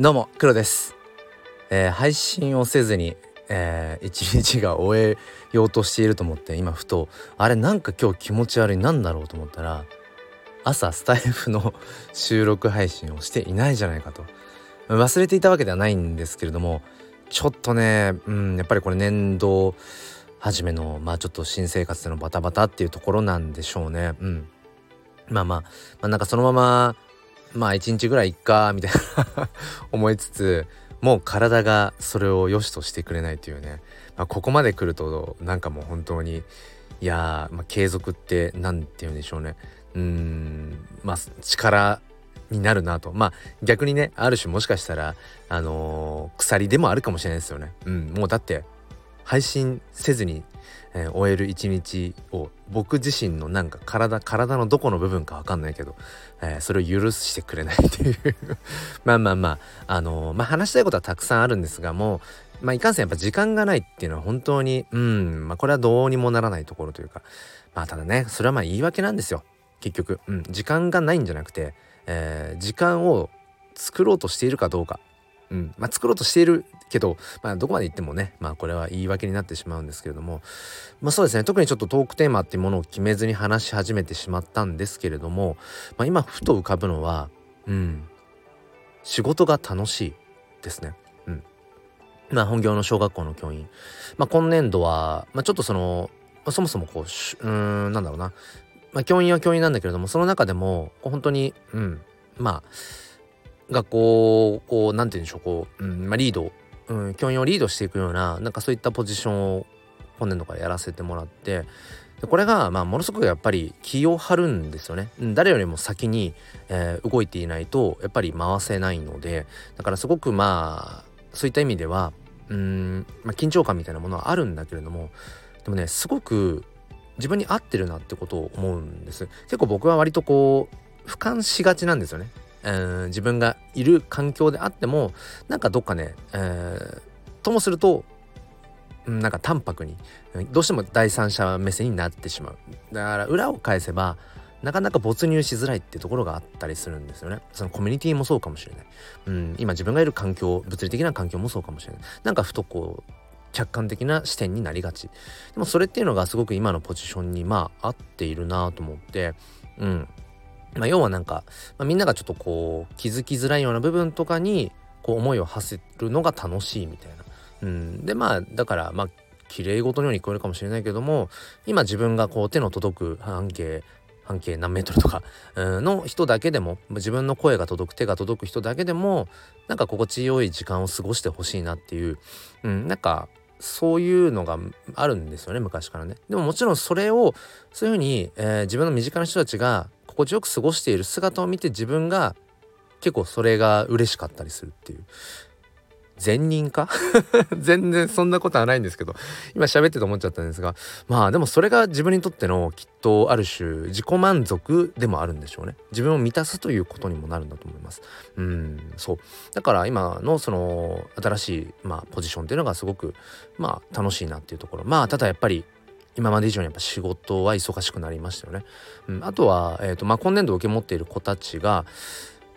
どうも黒です、えー、配信をせずに、えー、一日が終えようとしていると思って今ふとあれなんか今日気持ち悪いなんだろうと思ったら朝スタイフの 収録配信をしていないじゃないかと。忘れていたわけではないんですけれどもちょっとね、うん、やっぱりこれ年度初めのまあちょっと新生活でのバタバタっていうところなんでしょうね。うん、まあまあ、まあ、なんかそのまままあ一日ぐらいいっかみたいな。思いつつもう体がそれを良しとしてくれないというね、まあ、ここまで来るとなんかもう本当にいやまあ、継続って何て言うんでしょうね。うんまあ力になるなと。まあ逆にねある種もしかしたらあのー、鎖でもあるかもしれないですよね。うん、もうだって配信せずに、えー、終える一日を僕自身のなんか体体のどこの部分か分かんないけど、えー、それを許してくれないっていう。まあまあまああのー、まあ話したいことはたくさんあるんですがもうまあいかんせんやっぱ時間がないっていうのは本当にうんまあこれはどうにもならないところというか。まあただねそれはまあ言い訳なんですよ。結局、うん、時間がないんじゃなくて、えー、時間を作ろうとしているかどうか。うん。まあ、作ろうとしているけど、まあ、どこまで行ってもね、まあ、これは言い訳になってしまうんですけれども、まあ、そうですね。特にちょっとトークテーマっていうものを決めずに話し始めてしまったんですけれども、まあ、今ふと浮かぶのは、うん、仕事が楽しいですね。うん。まあ、本業の小学校の教員、まあ、今年度は、まあ、ちょっとその、まあ、そもそもこううんなんだろうな、まあ、教員は教員なんだけれどもその中でも本当に、うん、まあ学校をこう何て言うんでしょうこう、うんまあ、リード、うん、教員をリードしていくようななんかそういったポジションを本年度からやらせてもらってでこれがまあものすごくやっぱり気を張るんですよね、誰よりも先に、えー、動いていないとやっぱり回せないのでだからすごくまあそういった意味ではうん、まあ、緊張感みたいなものはあるんだけれどもでもねすごく自分に合ってるなってことを思うんです。結構僕は割とこう俯瞰しがちなんですよね。自分がいる環境であってもなんかどっかね、えー、ともするとなんか淡白にどうしても第三者目線になってしまう。だから裏を返せばなかなか没入しづらいってところがあったりするんですよね。そのコミュニティもそうかもしれない、うん、今自分がいる環境物理的な環境もそうかもしれない。なんかふとこう客観的な視点になりがち。でもそれっていうのがすごく今のポジションにまあ合っているなと思ってうん。まあ、要はなんか、まあ、みんながちょっとこう気づきづらいような部分とかにこう思いを馳せるのが楽しいみたいな。うん、でまあだからまあ綺麗事のように聞こえるかもしれないけども今自分がこう手の届く半径半径何メートルとかの人だけでも自分の声が届く手が届く人だけでもなんか心地よい時間を過ごしてほしいなっていう、うん、なんかそういうのがあるんですよね昔からね。でももちろんそれをそういうふうに、えー、自分の身近な人たちが心地よく過ごしている姿を見て自分が結構それが嬉しかったりするっていう。善人か？全然そんなことはないんですけど今喋ってて思っちゃったんですがまあでもそれが自分にとってのきっとある種自己満足でもあるんでしょうね。自分を満たすということにもなるんだと思います。うんそう。だから今のその新しい、まあ、ポジションっていうのがすごくまあ楽しいなっていうところ。まあただやっぱり今まで以上にやっぱ仕事は忙しくなりましたよね。うん、あとは、えーとまあ、今年度受け持っている子たちが、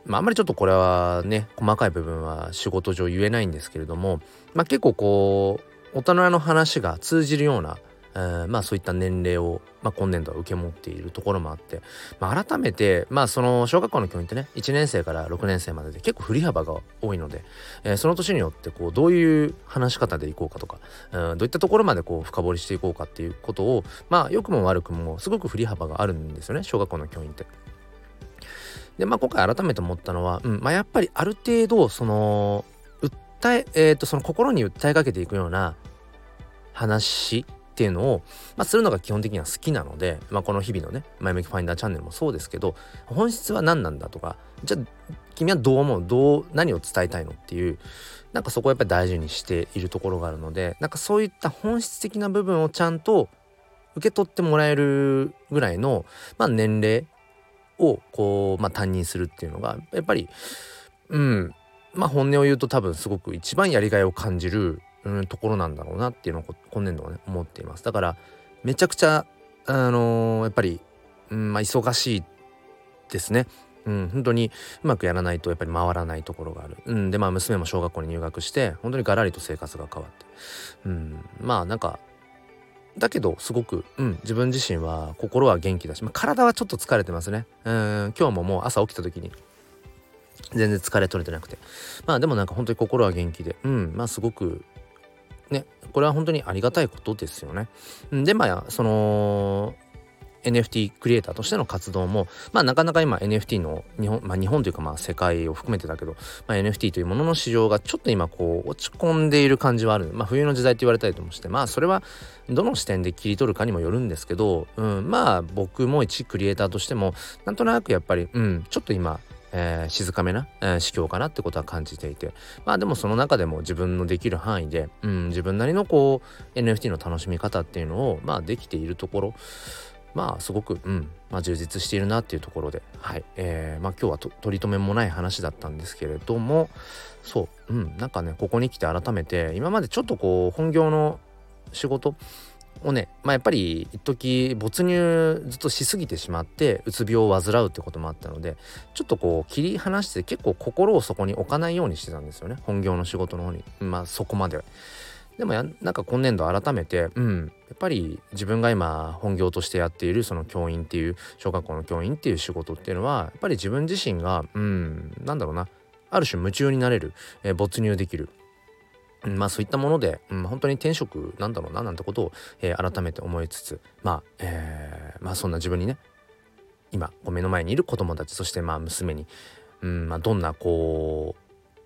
まあ、あんまりちょっとこれはね細かい部分は仕事上言えないんですけれども、まあ、結構こう大人の話が通じるようなえー、まあそういった年齢を、まあ、今年度は受け持っているところもあって、まあ、改めてまあその小学校の教員ってね1年生から6年生までで結構振り幅が多いので、えー、その年によってこうどういう話し方でいこうかとか、うん、どういったところまでこう深掘りしていこうかっていうことをまあ良くも悪くもすごく振り幅があるんですよね小学校の教員って。でまあ今回改めて思ったのは、うんまあ、やっぱりある程度その訴ええー、とその心に訴えかけていくような話っていうのを、まあ、するのが基本的には好きなので、まあ、この日々のね前向きファインダーチャンネルもそうですけど本質は何なんだとかじゃあ君はどう思う？どう何を伝えたいのっていうなんかそこをやっぱり大事にしているところがあるのでなんかそういった本質的な部分をちゃんと受け取ってもらえるぐらいの、まあ、年齢をこう、まあ、担任するっていうのがやっぱりうんまあ本音を言うと多分すごく一番やりがいを感じるうんところなんだろうなっていうのを今年度はね思っていますだからめちゃくちゃあのー、やっぱり、うんまあ、忙しいですねうん、本当にうまくやらないとやっぱり回らないところがある。うん、でまあ娘も小学校に入学して本当にガラリと生活が変わって、うん、まあなんかだけどすごく、うん、自分自身は心は元気だし、まあ、体はちょっと疲れてますね。うん今日ももう朝起きた時に全然疲れ取れてなくてまあでもなんか本当に心は元気でうんまあすごくねこれは本当にありがたいことですよね。でまあその NFT クリエイターとしての活動も、まあなかなか今 NFT の日本、まあ日本というかまあ世界を含めてだけど、まあ、NFT というものの市場がちょっと今こう落ち込んでいる感じはある。まあ冬の時代って言われたりともして、まあそれはどの視点で切り取るかにもよるんですけど、うん、まあ僕も一クリエイターとしても、なんとなくやっぱり、うん、ちょっと今、えー、静かめな、えー、司教かなってことは感じていて。まあでもその中でも自分のできる範囲で、うん、自分なりのこう NFT の楽しみ方っていうのをまあできているところまあすごく、うんまあ、充実しているなっていうところで、はい。えーまあ、今日はと取り留めもない話だったんですけれどもそう、うん、なんかねここに来て改めて今までちょっとこう本業の仕事をね、まあ、やっぱり一時没入ずっとしすぎてしまってうつ病を患うってこともあったのでちょっとこう切り離して結構心をそこに置かないようにしてたんですよね。本業の仕事の方に。まあそこまで。でもやなんか今年度改めて、うん、やっぱり自分が今本業としてやっているその教員っていう小学校の教員っていう仕事っていうのはやっぱり自分自身が、うん、なんだろうな。ある種夢中になれる、えー、没入できる、まあそういったもので、うん、本当に転職なんだろうななんてことを、えー、改めて思いつつまあ、えー、まあそんな自分にね今目の前にいる子供たちそしてまあ娘に、うんまあ、どんなこ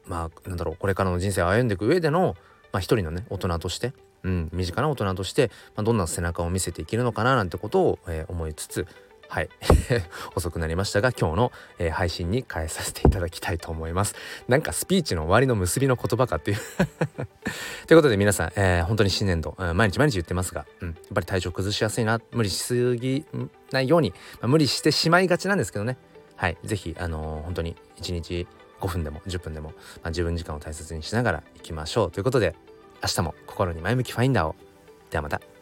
うまあなんだろうこれからの人生を歩んでいく上でのまあ、一人のね大人として、うん、身近な大人として、まあ、どんな背中を見せていけるのかななんてことを、えー、思いつつはい。遅くなりましたが今日の、えー、配信に変えさせていただきたいと思います。なんかスピーチの終わりの結びの言葉かっていう。ということで皆さん、えー、本当に新年度、うん、毎日毎日言ってますが、うん、やっぱり体調崩しやすいな無理しすぎないように、まあ、無理してしまいがちなんですけどね。はい。是非あのー、本当に一日5分でも10分でも、まあ、自分時間を大切にしながらいきましょう。ということで明日も心に前向きファインダーを。ではまた。